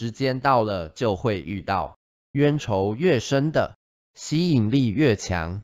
时间到了就会遇到冤仇越深的吸引力越强。